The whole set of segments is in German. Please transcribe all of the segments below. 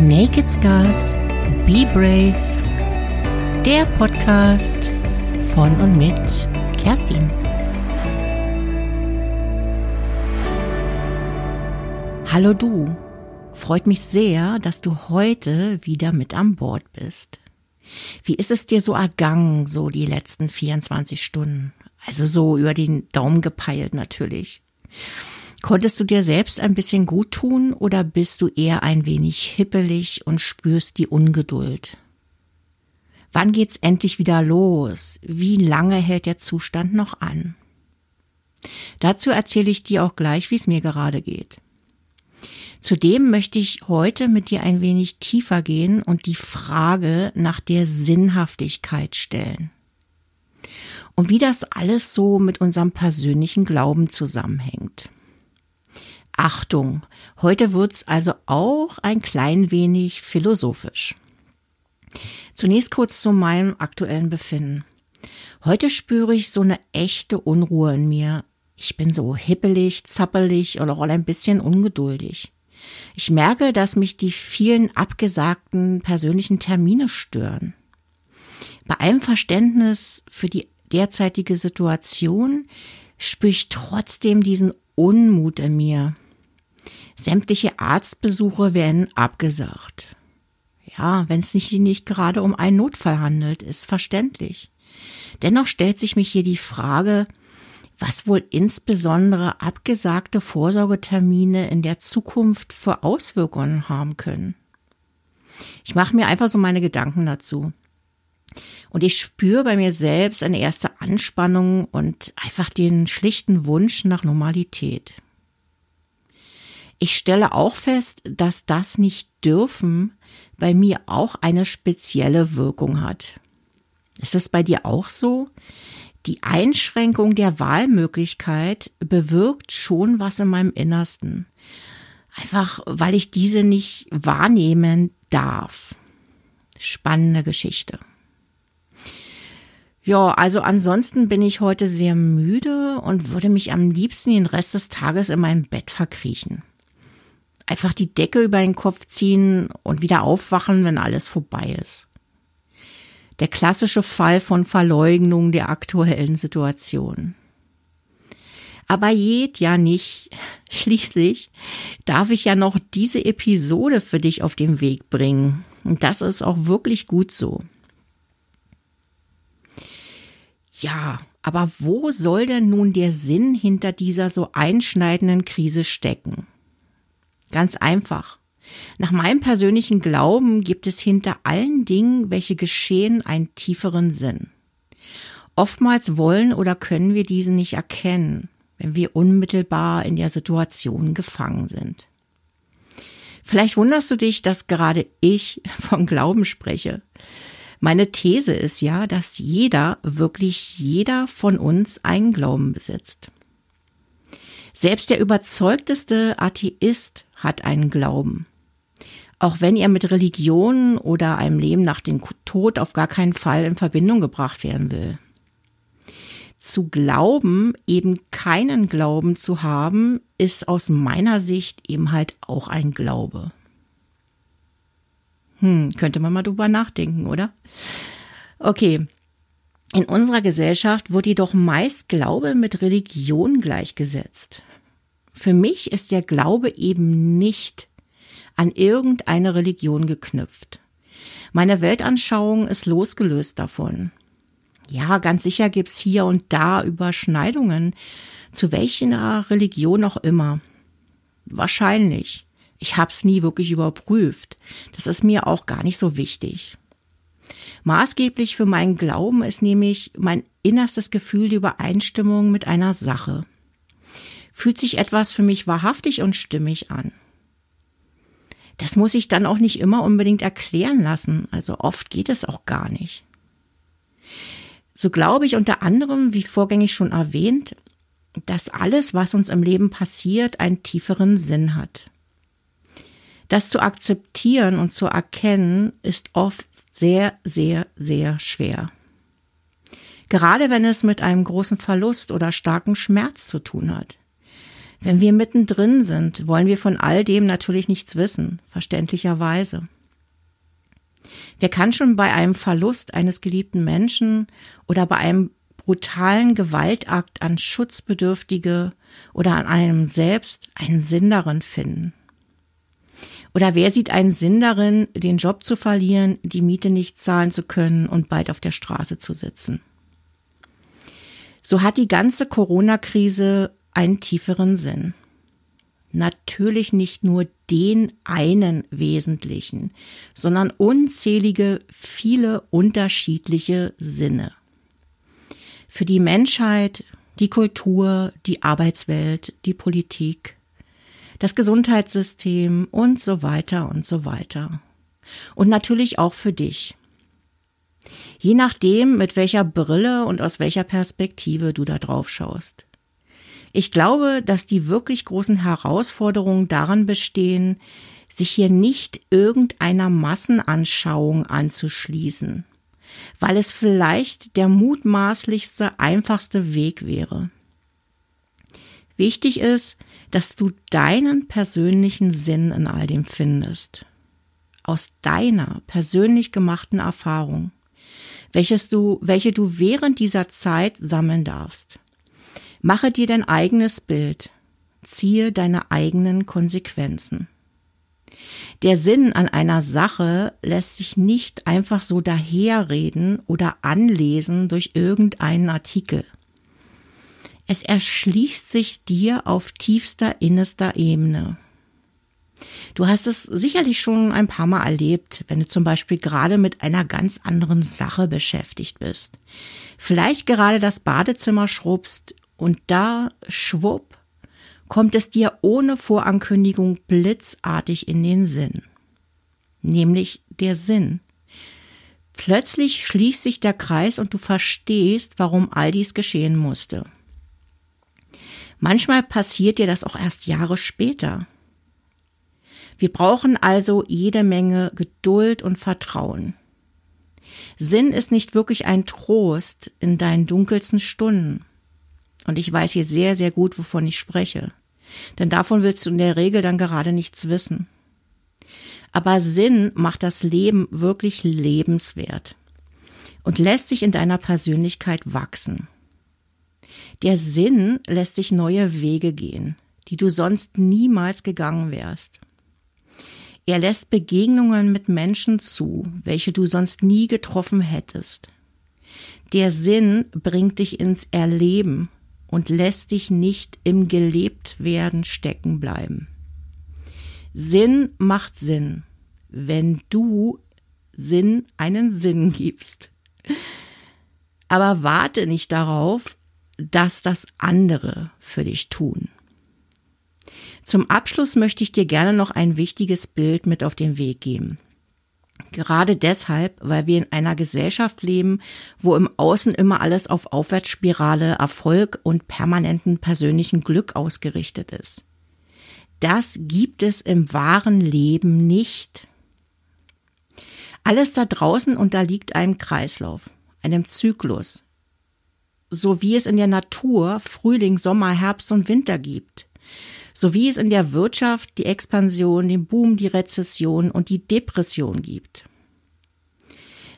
Naked Scars, Be Brave, der Podcast von und mit Kerstin. Hallo du, freut mich sehr, dass du heute wieder mit an Bord bist. Wie ist es dir so ergangen, so die letzten 24 Stunden? Also so über den Daumen gepeilt natürlich. Konntest du dir selbst ein bisschen gut tun oder bist du eher ein wenig hippelig und spürst die Ungeduld? Wann geht's endlich wieder los? Wie lange hält der Zustand noch an? Dazu erzähle ich dir auch gleich, wie es mir gerade geht. Zudem möchte ich heute mit dir ein wenig tiefer gehen und die Frage nach der Sinnhaftigkeit stellen. Und wie das alles so mit unserem persönlichen Glauben zusammenhängt. Achtung, heute wird's also auch ein klein wenig philosophisch. Zunächst kurz zu meinem aktuellen Befinden. Heute spüre ich so eine echte Unruhe in mir. Ich bin so hippelig, zappelig oder auch ein bisschen ungeduldig. Ich merke, dass mich die vielen abgesagten persönlichen Termine stören. Bei allem Verständnis für die derzeitige Situation spüre ich trotzdem diesen Unmut in mir. Sämtliche Arztbesuche werden abgesagt. Ja, wenn es sich nicht gerade um einen Notfall handelt, ist verständlich. Dennoch stellt sich mich hier die Frage, was wohl insbesondere abgesagte Vorsorgetermine in der Zukunft für Auswirkungen haben können. Ich mache mir einfach so meine Gedanken dazu. Und ich spüre bei mir selbst eine erste Anspannung und einfach den schlichten Wunsch nach Normalität. Ich stelle auch fest, dass das nicht dürfen bei mir auch eine spezielle Wirkung hat. Ist es bei dir auch so? Die Einschränkung der Wahlmöglichkeit bewirkt schon was in meinem Innersten. Einfach, weil ich diese nicht wahrnehmen darf. Spannende Geschichte. Ja, also ansonsten bin ich heute sehr müde und würde mich am liebsten den Rest des Tages in meinem Bett verkriechen einfach die Decke über den Kopf ziehen und wieder aufwachen, wenn alles vorbei ist. Der klassische Fall von Verleugnung der aktuellen Situation. Aber jed ja nicht. Schließlich darf ich ja noch diese Episode für dich auf den Weg bringen. Und das ist auch wirklich gut so. Ja, aber wo soll denn nun der Sinn hinter dieser so einschneidenden Krise stecken? Ganz einfach. Nach meinem persönlichen Glauben gibt es hinter allen Dingen, welche geschehen, einen tieferen Sinn. Oftmals wollen oder können wir diesen nicht erkennen, wenn wir unmittelbar in der Situation gefangen sind. Vielleicht wunderst du dich, dass gerade ich vom Glauben spreche. Meine These ist ja, dass jeder, wirklich jeder von uns einen Glauben besitzt. Selbst der überzeugteste Atheist hat einen Glauben. Auch wenn er mit Religion oder einem Leben nach dem Tod auf gar keinen Fall in Verbindung gebracht werden will. Zu glauben, eben keinen Glauben zu haben, ist aus meiner Sicht eben halt auch ein Glaube. Hm, könnte man mal drüber nachdenken, oder? Okay. In unserer Gesellschaft wird jedoch meist Glaube mit Religion gleichgesetzt. Für mich ist der Glaube eben nicht an irgendeine Religion geknüpft. Meine Weltanschauung ist losgelöst davon. Ja, ganz sicher gibt's hier und da Überschneidungen, zu welcher Religion auch immer. Wahrscheinlich. Ich hab's nie wirklich überprüft. Das ist mir auch gar nicht so wichtig. Maßgeblich für meinen Glauben ist nämlich mein innerstes Gefühl die Übereinstimmung mit einer Sache fühlt sich etwas für mich wahrhaftig und stimmig an. Das muss ich dann auch nicht immer unbedingt erklären lassen, also oft geht es auch gar nicht. So glaube ich unter anderem, wie vorgängig schon erwähnt, dass alles, was uns im Leben passiert, einen tieferen Sinn hat. Das zu akzeptieren und zu erkennen, ist oft sehr, sehr, sehr schwer. Gerade wenn es mit einem großen Verlust oder starken Schmerz zu tun hat. Wenn wir mittendrin sind, wollen wir von all dem natürlich nichts wissen, verständlicherweise. Wer kann schon bei einem Verlust eines geliebten Menschen oder bei einem brutalen Gewaltakt an Schutzbedürftige oder an einem selbst einen Sinn darin finden? Oder wer sieht einen Sinn darin, den Job zu verlieren, die Miete nicht zahlen zu können und bald auf der Straße zu sitzen? So hat die ganze Corona-Krise einen tieferen Sinn. Natürlich nicht nur den einen wesentlichen, sondern unzählige, viele unterschiedliche Sinne. Für die Menschheit, die Kultur, die Arbeitswelt, die Politik, das Gesundheitssystem und so weiter und so weiter. Und natürlich auch für dich. Je nachdem, mit welcher Brille und aus welcher Perspektive du da drauf schaust. Ich glaube, dass die wirklich großen Herausforderungen daran bestehen, sich hier nicht irgendeiner Massenanschauung anzuschließen, weil es vielleicht der mutmaßlichste, einfachste Weg wäre. Wichtig ist, dass du deinen persönlichen Sinn in all dem findest. Aus deiner persönlich gemachten Erfahrung, welches du, welche du während dieser Zeit sammeln darfst. Mache dir dein eigenes Bild. Ziehe deine eigenen Konsequenzen. Der Sinn an einer Sache lässt sich nicht einfach so daherreden oder anlesen durch irgendeinen Artikel. Es erschließt sich dir auf tiefster innerster Ebene. Du hast es sicherlich schon ein paar Mal erlebt, wenn du zum Beispiel gerade mit einer ganz anderen Sache beschäftigt bist. Vielleicht gerade das Badezimmer schrubbst und da, schwupp, kommt es dir ohne Vorankündigung blitzartig in den Sinn. Nämlich der Sinn. Plötzlich schließt sich der Kreis und du verstehst, warum all dies geschehen musste. Manchmal passiert dir das auch erst Jahre später. Wir brauchen also jede Menge Geduld und Vertrauen. Sinn ist nicht wirklich ein Trost in deinen dunkelsten Stunden. Und ich weiß hier sehr, sehr gut, wovon ich spreche. Denn davon willst du in der Regel dann gerade nichts wissen. Aber Sinn macht das Leben wirklich lebenswert und lässt sich in deiner Persönlichkeit wachsen. Der Sinn lässt dich neue Wege gehen, die du sonst niemals gegangen wärst. Er lässt Begegnungen mit Menschen zu, welche du sonst nie getroffen hättest. Der Sinn bringt dich ins Erleben und lässt dich nicht im Gelebtwerden stecken bleiben. Sinn macht Sinn, wenn du Sinn einen Sinn gibst. Aber warte nicht darauf, dass das andere für dich tun. Zum Abschluss möchte ich dir gerne noch ein wichtiges Bild mit auf den Weg geben. Gerade deshalb, weil wir in einer Gesellschaft leben, wo im Außen immer alles auf Aufwärtsspirale, Erfolg und permanenten persönlichen Glück ausgerichtet ist. Das gibt es im wahren Leben nicht. Alles da draußen unterliegt einem Kreislauf, einem Zyklus, so wie es in der Natur Frühling, Sommer, Herbst und Winter gibt, so wie es in der Wirtschaft die Expansion, den Boom, die Rezession und die Depression gibt.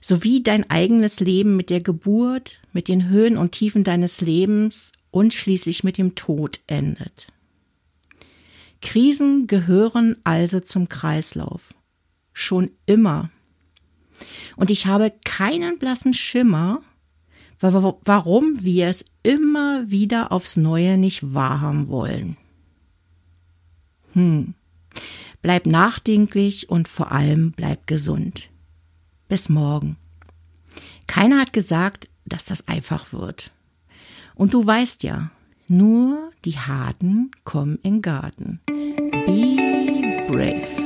So wie dein eigenes Leben mit der Geburt, mit den Höhen und Tiefen deines Lebens und schließlich mit dem Tod endet. Krisen gehören also zum Kreislauf. Schon immer. Und ich habe keinen blassen Schimmer, warum wir es immer wieder aufs Neue nicht wahrhaben wollen. Hm. Bleib nachdenklich und vor allem bleib gesund. Bis morgen. Keiner hat gesagt, dass das einfach wird. Und du weißt ja, nur die Harten kommen in Garten. Be brave.